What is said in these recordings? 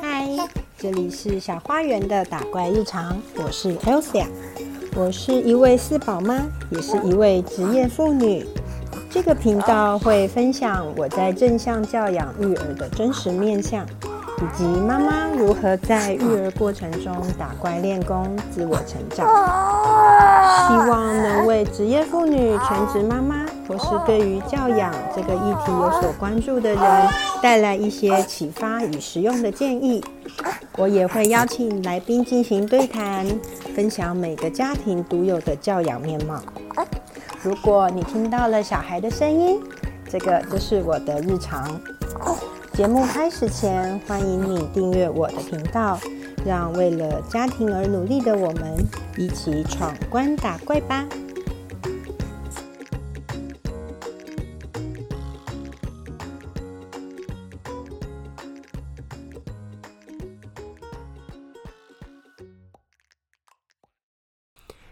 嗨，这里是小花园的打怪日常，我是 Elsa，我是一位四宝妈，也是一位职业妇女。这个频道会分享我在正向教养育儿的真实面相，以及妈妈如何在育儿过程中打怪练功、自我成长。希望能为职业妇女、全职妈妈，或是对于教养这个议题有所关注的人，带来一些启发与实用的建议。我也会邀请来宾进行对谈，分享每个家庭独有的教养面貌。如果你听到了小孩的声音，这个就是我的日常。节目开始前，欢迎你订阅我的频道，让为了家庭而努力的我们一起闯关打怪吧！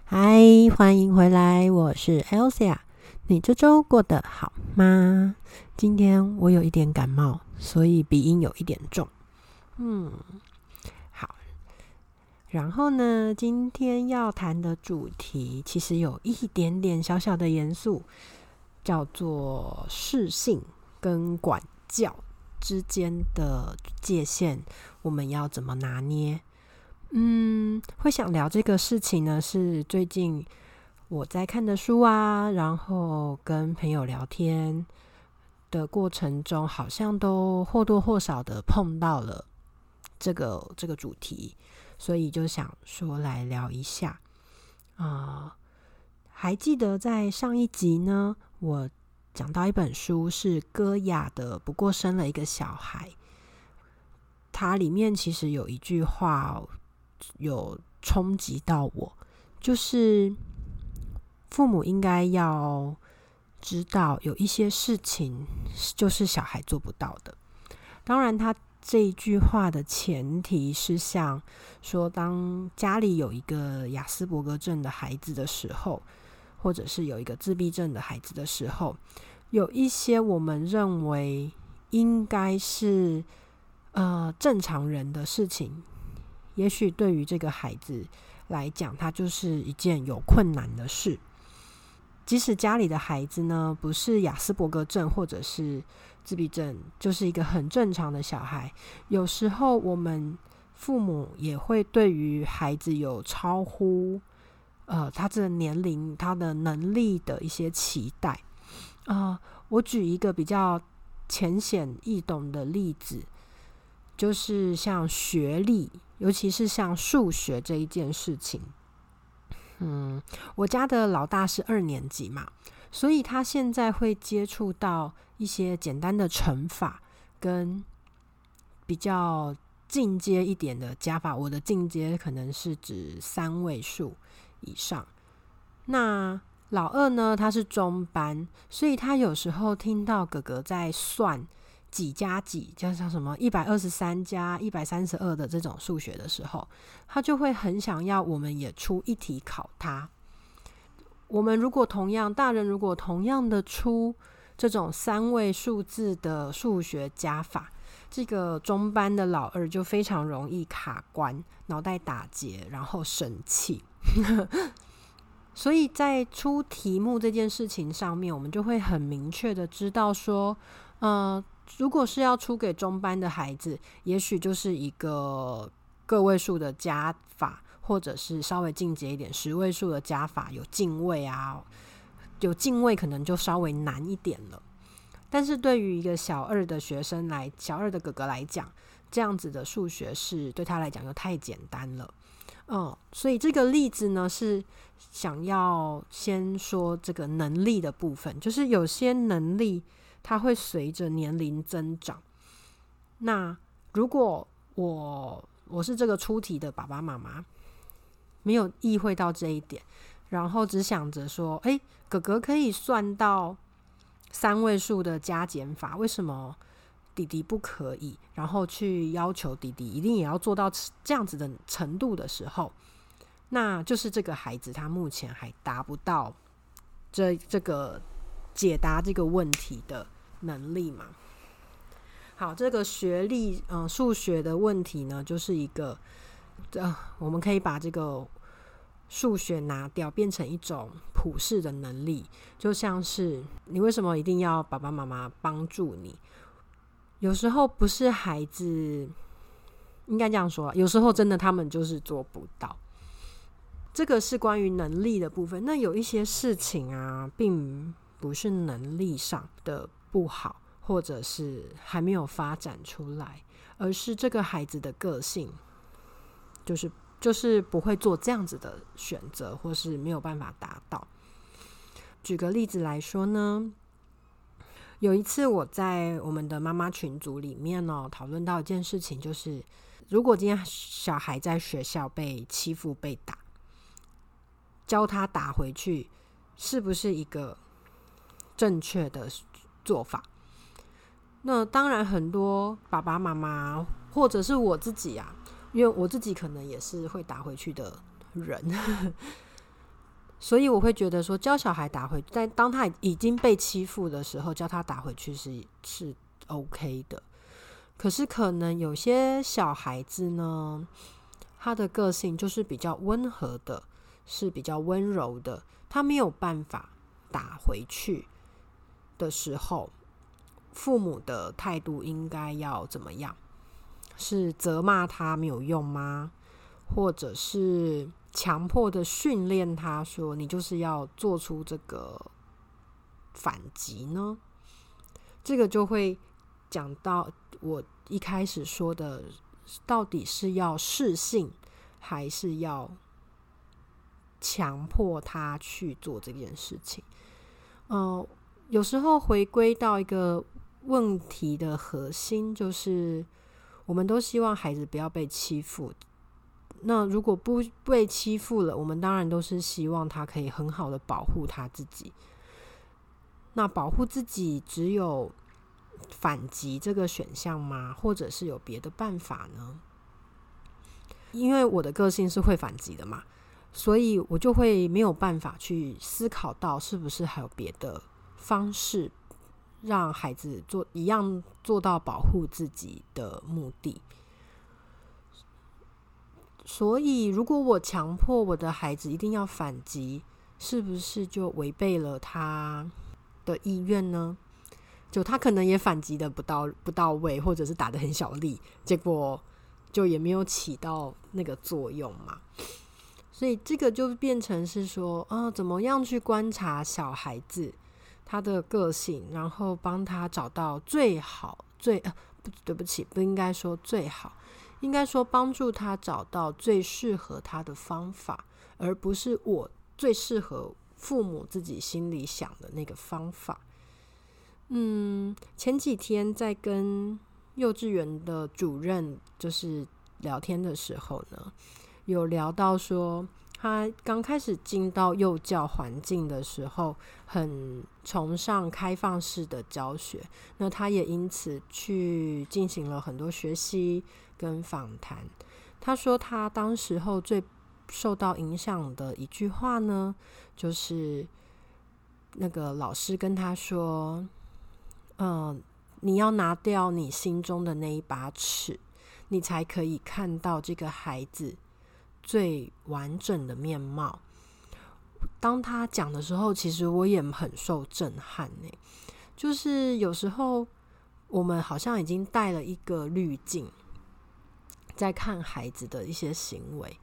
嗨，欢迎回来，我是 Elsa。你这周过得好吗？今天我有一点感冒，所以鼻音有一点重。嗯，好。然后呢，今天要谈的主题其实有一点点小小的严肃，叫做适性跟管教之间的界限，我们要怎么拿捏？嗯，会想聊这个事情呢，是最近我在看的书啊，然后跟朋友聊天的过程中，好像都或多或少的碰到了这个这个主题，所以就想说来聊一下啊。还记得在上一集呢，我讲到一本书是歌雅的，不过生了一个小孩，它里面其实有一句话。有冲击到我，就是父母应该要知道有一些事情就是小孩做不到的。当然，他这一句话的前提是像说，当家里有一个雅斯伯格症的孩子的时候，或者是有一个自闭症的孩子的时候，有一些我们认为应该是呃正常人的事情。也许对于这个孩子来讲，他就是一件有困难的事。即使家里的孩子呢不是雅斯伯格症或者是自闭症，就是一个很正常的小孩，有时候我们父母也会对于孩子有超乎呃他这个年龄、他的能力的一些期待啊。我举一个比较浅显易懂的例子。就是像学历，尤其是像数学这一件事情，嗯，我家的老大是二年级嘛，所以他现在会接触到一些简单的乘法跟比较进阶一点的加法。我的进阶可能是指三位数以上。那老二呢，他是中班，所以他有时候听到哥哥在算。几加几，加上什么一百二十三加一百三十二的这种数学的时候，他就会很想要我们也出一题考他。我们如果同样，大人如果同样的出这种三位数字的数学加法，这个中班的老二就非常容易卡关，脑袋打结，然后生气。所以在出题目这件事情上面，我们就会很明确的知道说，呃。如果是要出给中班的孩子，也许就是一个个位数的加法，或者是稍微进阶一点十位数的加法，有进位啊，有进位可能就稍微难一点了。但是对于一个小二的学生来，小二的哥哥来讲，这样子的数学是对他来讲又太简单了。嗯，所以这个例子呢，是想要先说这个能力的部分，就是有些能力。它会随着年龄增长。那如果我我是这个出题的爸爸妈妈，没有意会到这一点，然后只想着说：“哎，哥哥可以算到三位数的加减法，为什么弟弟不可以？”然后去要求弟弟一定也要做到这样子的程度的时候，那就是这个孩子他目前还达不到。这这个解答这个问题的能力嘛。好，这个学历，嗯，数学的问题呢，就是一个，呃，我们可以把这个数学拿掉，变成一种普世的能力，就像是你为什么一定要爸爸妈妈帮助你？有时候不是孩子，应该这样说，有时候真的他们就是做不到。这个是关于能力的部分。那有一些事情啊，并不是能力上的不好。或者是还没有发展出来，而是这个孩子的个性，就是就是不会做这样子的选择，或是没有办法达到。举个例子来说呢，有一次我在我们的妈妈群组里面呢，讨论到一件事情，就是如果今天小孩在学校被欺负、被打，教他打回去，是不是一个正确的做法？那当然，很多爸爸妈妈或者是我自己啊，因为我自己可能也是会打回去的人，所以我会觉得说教小孩打回，在当他已经被欺负的时候，教他打回去是是 OK 的。可是可能有些小孩子呢，他的个性就是比较温和的，是比较温柔的，他没有办法打回去的时候。父母的态度应该要怎么样？是责骂他没有用吗？或者是强迫的训练他说你就是要做出这个反击呢？这个就会讲到我一开始说的，到底是要适性，还是要强迫他去做这件事情？嗯，有时候回归到一个。问题的核心就是，我们都希望孩子不要被欺负。那如果不被欺负了，我们当然都是希望他可以很好的保护他自己。那保护自己只有反击这个选项吗？或者是有别的办法呢？因为我的个性是会反击的嘛，所以我就会没有办法去思考到是不是还有别的方式。让孩子做一样做到保护自己的目的，所以如果我强迫我的孩子一定要反击，是不是就违背了他的意愿呢？就他可能也反击的不到不到位，或者是打的很小力，结果就也没有起到那个作用嘛。所以这个就变成是说，啊，怎么样去观察小孩子？他的个性，然后帮他找到最好最呃不对不起，不应该说最好，应该说帮助他找到最适合他的方法，而不是我最适合父母自己心里想的那个方法。嗯，前几天在跟幼稚园的主任就是聊天的时候呢，有聊到说。他刚开始进到幼教环境的时候，很崇尚开放式的教学。那他也因此去进行了很多学习跟访谈。他说，他当时候最受到影响的一句话呢，就是那个老师跟他说：“嗯，你要拿掉你心中的那一把尺，你才可以看到这个孩子。”最完整的面貌。当他讲的时候，其实我也很受震撼呢。就是有时候我们好像已经带了一个滤镜，在看孩子的一些行为。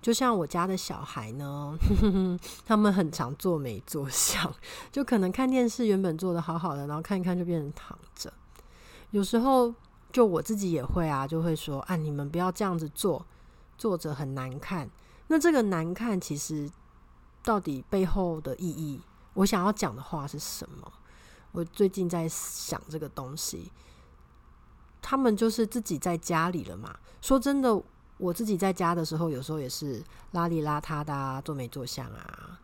就像我家的小孩呢，他们很常坐没坐相，就可能看电视原本坐的好好的，然后看一看就变成躺着。有时候就我自己也会啊，就会说：“啊，你们不要这样子做。”作者很难看，那这个难看其实到底背后的意义，我想要讲的话是什么？我最近在想这个东西。他们就是自己在家里了嘛。说真的，我自己在家的时候，有时候也是邋里邋遢的，坐没坐相啊。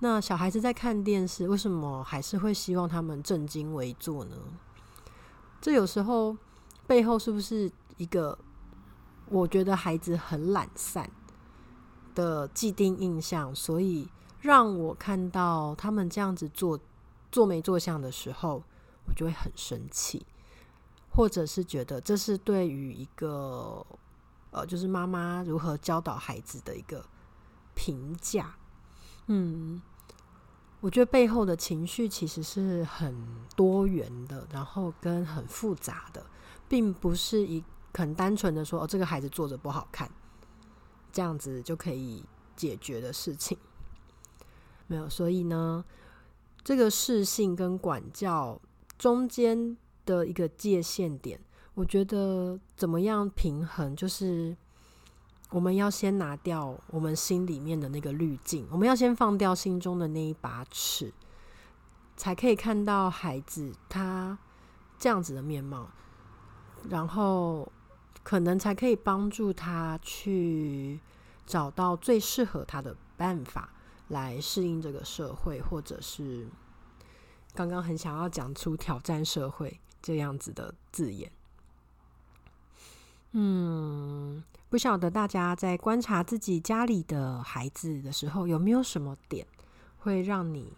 那小孩子在看电视，为什么还是会希望他们正襟危坐呢？这有时候背后是不是一个？我觉得孩子很懒散的既定印象，所以让我看到他们这样子做做没做相的时候，我就会很生气，或者是觉得这是对于一个呃，就是妈妈如何教导孩子的一个评价。嗯，我觉得背后的情绪其实是很多元的，然后跟很复杂的，并不是一很单纯的说哦，这个孩子做的不好看，这样子就可以解决的事情。没有，所以呢，这个适性跟管教中间的一个界限点，我觉得怎么样平衡，就是我们要先拿掉我们心里面的那个滤镜，我们要先放掉心中的那一把尺，才可以看到孩子他这样子的面貌，然后可能才可以帮助他去找到最适合他的办法。来适应这个社会，或者是刚刚很想要讲出挑战社会这样子的字眼。嗯，不晓得大家在观察自己家里的孩子的时候，有没有什么点会让你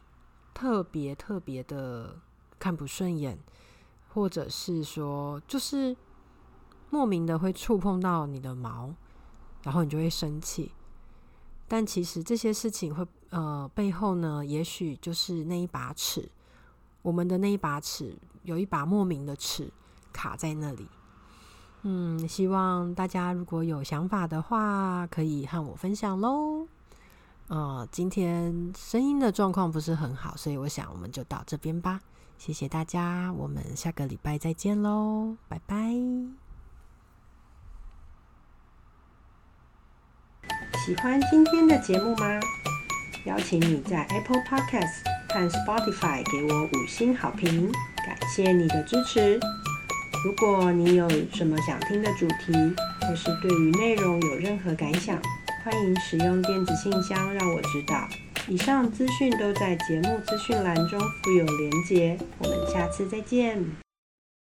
特别特别的看不顺眼，或者是说，就是莫名的会触碰到你的毛，然后你就会生气。但其实这些事情会，呃，背后呢，也许就是那一把尺，我们的那一把尺，有一把莫名的尺卡在那里。嗯，希望大家如果有想法的话，可以和我分享喽。呃，今天声音的状况不是很好，所以我想我们就到这边吧。谢谢大家，我们下个礼拜再见喽，拜拜。喜欢今天的节目吗？邀请你在 Apple Podcast 和 Spotify 给我五星好评，感谢你的支持。如果你有什么想听的主题，或是对于内容有任何感想，欢迎使用电子信箱让我知道。以上资讯都在节目资讯栏中附有连结。我们下次再见。